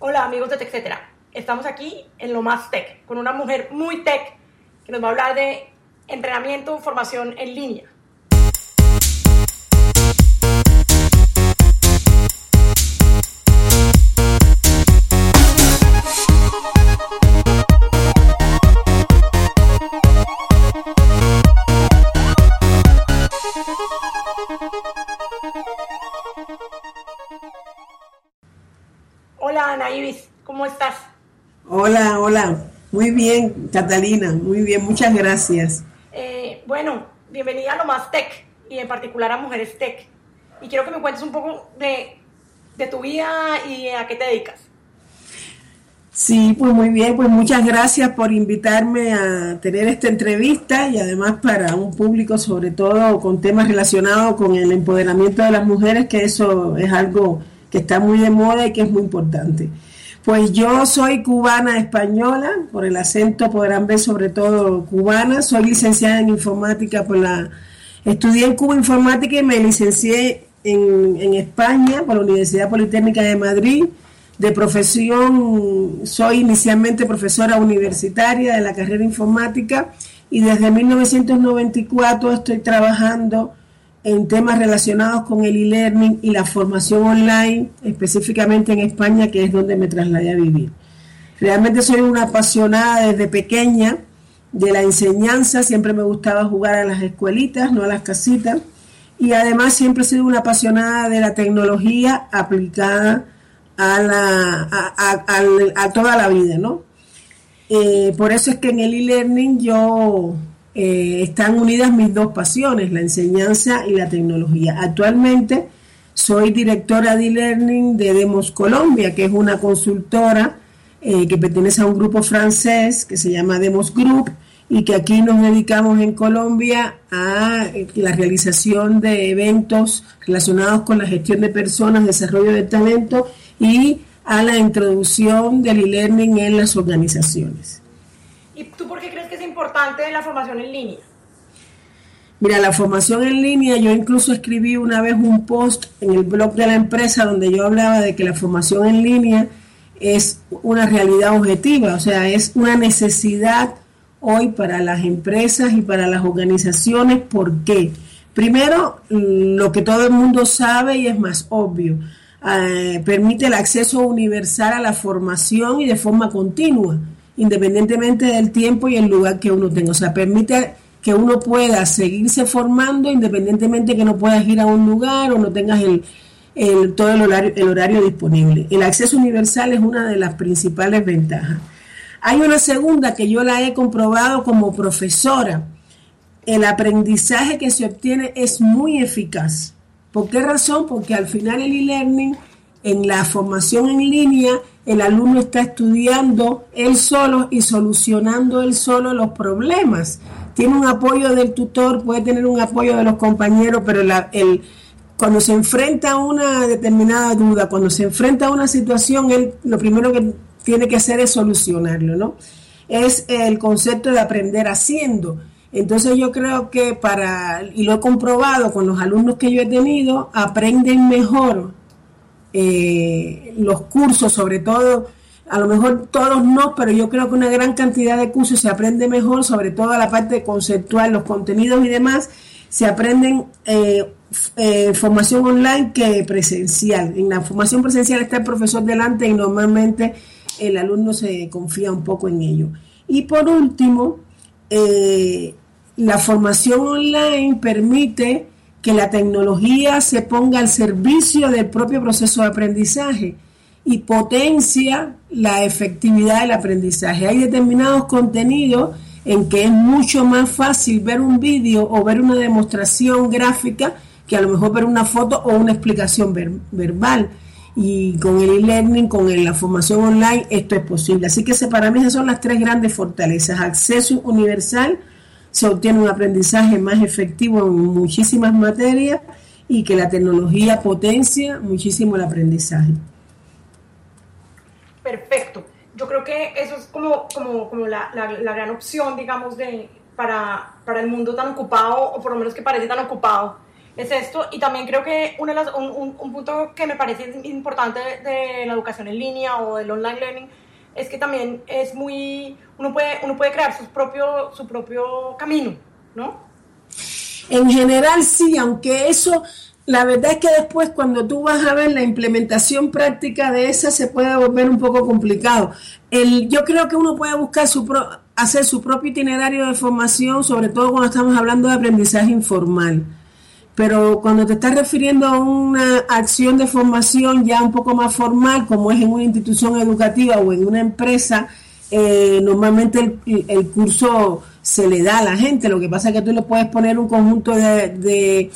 Hola amigos de TechCetera. Estamos aquí en lo más tech, con una mujer muy tech que nos va a hablar de entrenamiento, formación en línea. Hola Ana Ibis, ¿cómo estás? Hola, hola. Muy bien, Catalina, muy bien, muchas gracias. Eh, bueno, bienvenida a lo más tech y en particular a Mujeres Tech. Y quiero que me cuentes un poco de, de tu vida y a qué te dedicas. Sí, pues muy bien, pues muchas gracias por invitarme a tener esta entrevista y además para un público sobre todo con temas relacionados con el empoderamiento de las mujeres, que eso es algo que está muy de moda y que es muy importante. Pues yo soy cubana española, por el acento podrán ver sobre todo cubana, soy licenciada en informática por la... Estudié en Cuba informática y me licencié en, en España por la Universidad Politécnica de Madrid. De profesión soy inicialmente profesora universitaria de la carrera informática y desde 1994 estoy trabajando en temas relacionados con el e-learning y la formación online, específicamente en España, que es donde me trasladé a vivir. Realmente soy una apasionada desde pequeña de la enseñanza, siempre me gustaba jugar a las escuelitas, no a las casitas, y además siempre he sido una apasionada de la tecnología aplicada a, la, a, toda la vida, ¿no? Eh, por eso es que en el e-learning yo eh, están unidas mis dos pasiones, la enseñanza y la tecnología. Actualmente soy directora de e-learning de Demos Colombia, que es una consultora eh, que pertenece a un grupo francés que se llama Demos Group y que aquí nos dedicamos en Colombia a eh, la realización de eventos relacionados con la gestión de personas, desarrollo de talento y a la introducción del e-learning en las organizaciones. ¿Y tú por qué crees importante la formación en línea? Mira, la formación en línea, yo incluso escribí una vez un post en el blog de la empresa donde yo hablaba de que la formación en línea es una realidad objetiva, o sea, es una necesidad hoy para las empresas y para las organizaciones. ¿Por qué? Primero, lo que todo el mundo sabe y es más obvio, eh, permite el acceso universal a la formación y de forma continua independientemente del tiempo y el lugar que uno tenga. O sea, permite que uno pueda seguirse formando independientemente que no puedas ir a un lugar o no tengas el, todo el horario, el horario disponible. El acceso universal es una de las principales ventajas. Hay una segunda que yo la he comprobado como profesora. El aprendizaje que se obtiene es muy eficaz. ¿Por qué razón? Porque al final el e-learning en la formación en línea, el alumno está estudiando él solo y solucionando él solo los problemas. Tiene un apoyo del tutor, puede tener un apoyo de los compañeros, pero cuando se enfrenta a una determinada duda, cuando se enfrenta a una situación, él lo primero que tiene que hacer es solucionarlo, ¿no? Es el concepto de aprender haciendo. Entonces yo creo que para, y lo he comprobado con los alumnos que yo he tenido, aprenden mejor eh, los cursos, sobre todo, a lo mejor todos no, pero yo creo que una gran cantidad de cursos se aprende mejor, sobre todo la parte conceptual, los contenidos y demás, se aprenden eh, eh, formación online que presencial. En la formación presencial está el profesor delante y normalmente el alumno se confía un poco en ello. Y por último, la formación online permite que la tecnología se ponga al servicio del propio proceso de aprendizaje y potencia la efectividad del aprendizaje. Hay determinados contenidos en que es mucho más fácil ver un vídeo o ver una demostración gráfica que a lo mejor ver una foto o una explicación verbal. Y con el e-learning, con la formación online, esto es posible. Así que para mí esas son las tres grandes fortalezas. Acceso universal, se obtiene un aprendizaje más efectivo en muchísimas materias y que la tecnología potencia muchísimo el aprendizaje. Perfecto. Yo creo que eso es como, como, como la, la, gran opción, digamos, de, para, para el mundo tan ocupado, o por lo menos que parece tan ocupado. es esto. Y también creo que una de las, un, un, punto que me parece importante de la educación en línea o del online learning es que también es muy, uno puede, uno puede crear su propio, su propio camino, ¿no? En general sí, aunque eso, la verdad es que después cuando tú vas a ver la implementación práctica de esa se puede volver un poco complicado. El, yo creo que uno puede buscar su hacer su propio itinerario de formación, sobre todo cuando estamos hablando de aprendizaje informal pero cuando te estás refiriendo a una acción de formación ya un poco más formal, como es en una institución educativa o en una empresa, eh, normalmente el, curso se le da a la gente. Lo que pasa es que tú le puedes poner un conjunto de,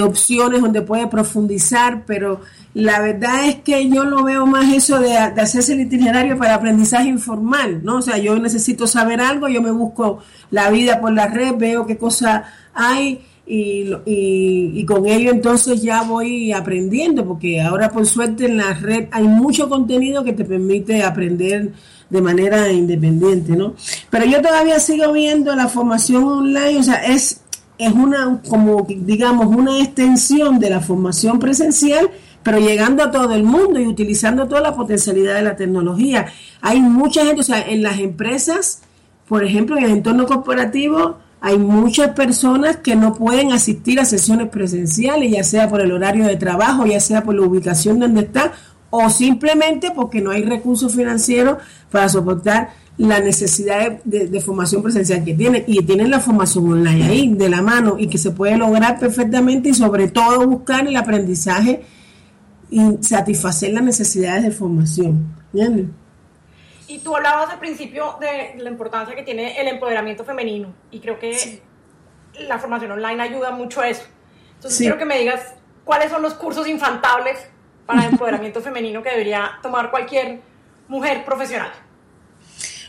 opciones donde puede profundizar, pero la verdad es que yo lo veo más eso de, de, hacerse el itinerario para aprendizaje informal, ¿no? O sea, yo necesito saber algo, yo me busco la vida por la red, veo qué cosa hay y, y, con ello entonces ya voy aprendiendo, porque ahora por suerte en la red hay mucho contenido que te permite aprender de manera independiente, ¿no? Pero yo todavía sigo viendo la formación online, o sea, es, es una, como digamos, una extensión de la formación presencial, pero llegando a todo el mundo y utilizando toda la potencialidad de la tecnología. Hay mucha gente, o sea, en las empresas, por ejemplo, en el entorno corporativo, hay muchas personas que no pueden asistir a sesiones presenciales, ya sea por el horario de trabajo, ya sea por la ubicación donde está, o simplemente porque no hay recursos financieros para soportar la necesidad de, formación presencial que tienen. Y tienen la formación online ahí, de la mano, y que se puede lograr perfectamente y sobre todo buscar el aprendizaje y satisfacer las necesidades de formación. Y tú hablabas al principio de la importancia que tiene el empoderamiento femenino y creo que la formación online ayuda mucho a eso. Entonces quiero que me digas cuáles son los cursos infantables para el empoderamiento femenino que debería tomar cualquier mujer profesional.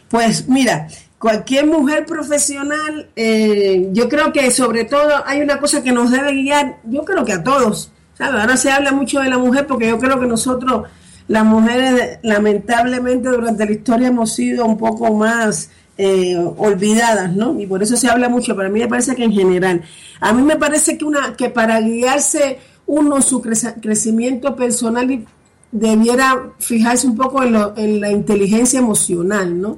Pues mira, cualquier mujer profesional, eh, yo creo que sobre todo hay una cosa que nos debe guiar, yo creo que a todos. Ahora se habla mucho de la mujer porque yo creo que nosotros las mujeres lamentablemente durante la historia hemos sido un poco más eh, olvidadas, ¿no? Y por eso se habla mucho, pero a mí me parece que en general, a mí me parece que, una, que para guiarse uno su crecimiento personal debiera fijarse un poco en, lo, en la inteligencia emocional, ¿no?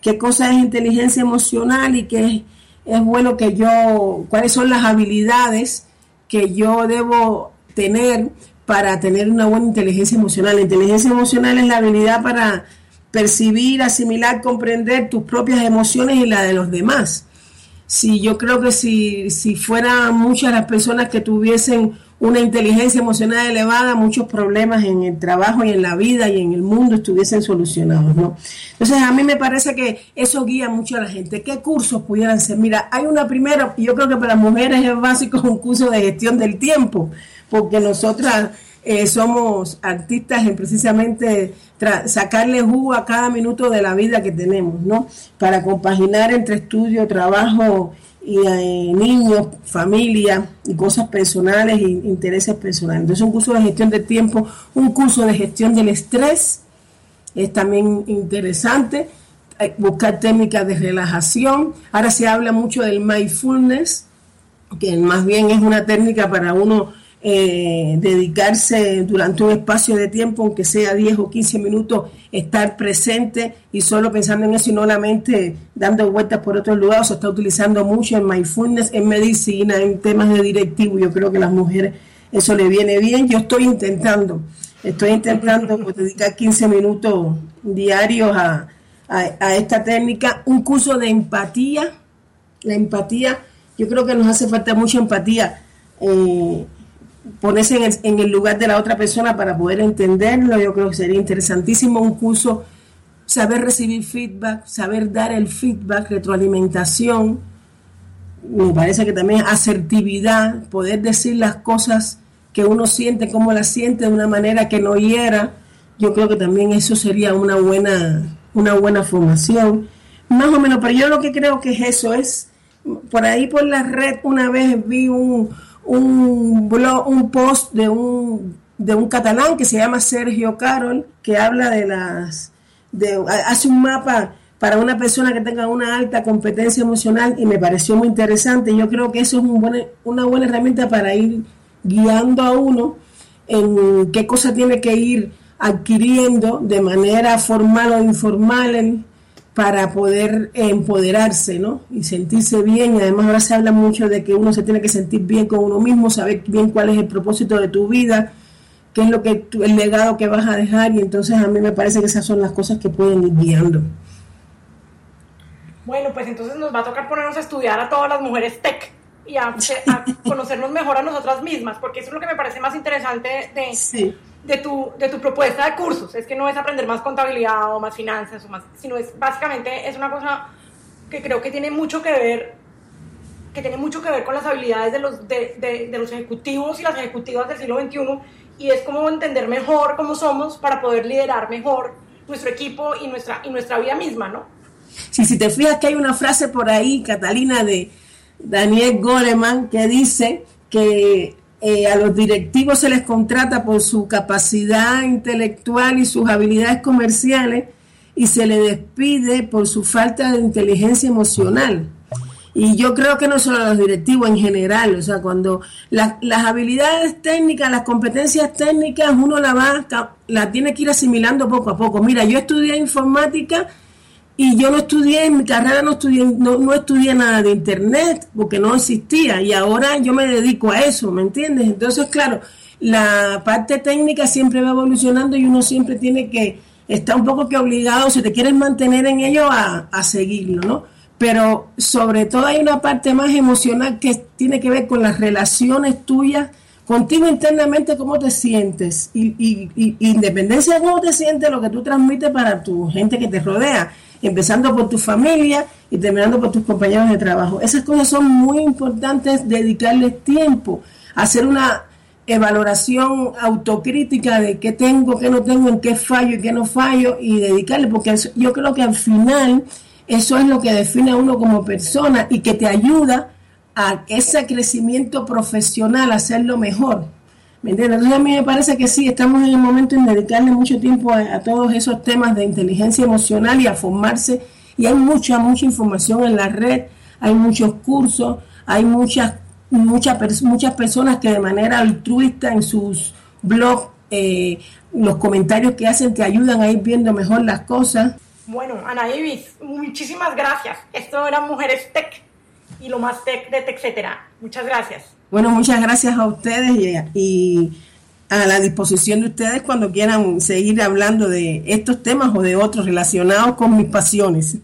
¿Qué cosa es inteligencia emocional y qué es, es bueno que yo, cuáles son las habilidades que yo debo tener para tener una buena inteligencia emocional. La inteligencia emocional es la habilidad para percibir, asimilar, comprender tus propias emociones y la de los demás. Si yo creo que si, si fueran muchas las personas que tuviesen una inteligencia emocional elevada, muchos problemas en el trabajo y en la vida y en el mundo estuviesen solucionados, ¿no? Entonces, a mí me parece que eso guía mucho a la gente. ¿Qué cursos pudieran ser? Mira, hay una primera, yo creo que para mujeres es básico un curso de gestión del tiempo porque nosotras eh, somos artistas en precisamente sacarle jugo a cada minuto de la vida que tenemos, ¿no? Para compaginar entre estudio, trabajo y eh, niños, familia y cosas personales e intereses personales. Entonces un curso de gestión de tiempo, un curso de gestión del estrés es también interesante. Buscar técnicas de relajación. Ahora se habla mucho del mindfulness, que más bien es una técnica para uno eh, dedicarse durante un espacio de tiempo, aunque sea 10 o 15 minutos, estar presente y solo pensando en eso y no la mente dando vueltas por otros lugares. Se está utilizando mucho en mindfulness, en medicina, en temas de directivo. Yo creo que a las mujeres eso le viene bien. Yo estoy intentando, estoy intentando pues, dedicar 15 minutos diarios a, a esta técnica. Un curso de empatía. La empatía, yo creo que nos hace falta mucha empatía. Eh, ponerse en el, lugar de la otra persona para poder entenderlo. Yo creo que sería interesantísimo un curso, saber recibir feedback, saber dar el feedback, retroalimentación. Me parece que también asertividad, poder decir las cosas que uno siente, como las siente de una manera que no hiera. Yo creo que también eso sería una buena, una buena formación. Más o menos, pero yo lo que creo que es eso, es por ahí por la red una vez vi un, un, blog, un post de un, de un catalán que se llama Sergio Carol, que habla de las, de, hace un mapa para una persona que tenga una alta competencia emocional y me pareció muy interesante. Yo creo que eso es una buena herramienta para ir guiando a uno en qué cosa tiene que ir adquiriendo de manera formal o informal para poder empoderarse, ¿no? Y sentirse bien. Y además ahora se habla mucho de que uno se tiene que sentir bien con uno mismo, saber bien cuál es el propósito de tu vida, qué es lo que el legado que vas a dejar. Y entonces a mí me parece que esas son las cosas que pueden ir guiando. Bueno, pues entonces nos va a tocar ponernos a estudiar a todas las mujeres tech y a, conocernos mejor a nosotras mismas, porque eso es lo que me parece más interesante de, de, tu, de tu propuesta de cursos. Es que no es aprender más contabilidad o más finanzas, o más, sino es básicamente es una cosa que creo que tiene mucho que ver que tiene mucho que ver con las habilidades de los, de, de, los ejecutivos y las ejecutivas del siglo XXI y es como entender mejor cómo somos para poder liderar mejor nuestro equipo y nuestra, y nuestra vida misma, ¿no? Sí, si te fijas que hay una frase por ahí, Catalina, de, Daniel Goleman, que dice que eh, a los directivos se les contrata por su capacidad intelectual y sus habilidades comerciales y se les despide por su falta de inteligencia emocional. Y yo creo que no solo a los directivos en general, o sea, cuando las habilidades técnicas, las competencias técnicas, uno la va, la tiene que ir asimilando poco a poco. Mira, yo estudié informática y yo no estudié, en mi carrera no estudié, no, estudié nada de internet porque no existía y ahora yo me dedico a eso, ¿me entiendes? Entonces, claro, la parte técnica siempre va evolucionando y uno siempre tiene que estar un poco que obligado, si te quieres mantener en ello, a, a seguirlo, ¿no? Pero sobre todo hay una parte más emocional que tiene que ver con las relaciones tuyas contigo internamente cómo te sientes y, y, y, independencia de cómo te sientes, lo que tú transmites para tu gente que te rodea empezando por tu familia y terminando por tus compañeros de trabajo. Esas cosas son muy importantes, dedicarles tiempo, hacer una evaluación autocrítica de qué tengo, qué no tengo, en qué fallo y qué no fallo y dedicarle, porque yo creo que al final eso es lo que define a uno como persona y que te ayuda a ese crecimiento profesional, a hacerlo mejor. ¿Me? Entonces a mí me parece que sí, estamos en el momento en dedicarle mucho tiempo a, todos esos temas de inteligencia emocional y a formarse. Y hay mucha, mucha información en la red, hay muchos cursos, hay muchas, muchas, muchas personas que de manera altruista en sus blogs, eh, los comentarios que hacen te ayudan a ir viendo mejor las cosas. Bueno, Ana Ibis, muchísimas gracias. Esto era Mujeres Tech y lo más tech de etcétera. Muchas gracias. Bueno, muchas gracias a ustedes y, a la disposición de ustedes cuando quieran seguir hablando de estos temas o de otros relacionados con mis pasiones.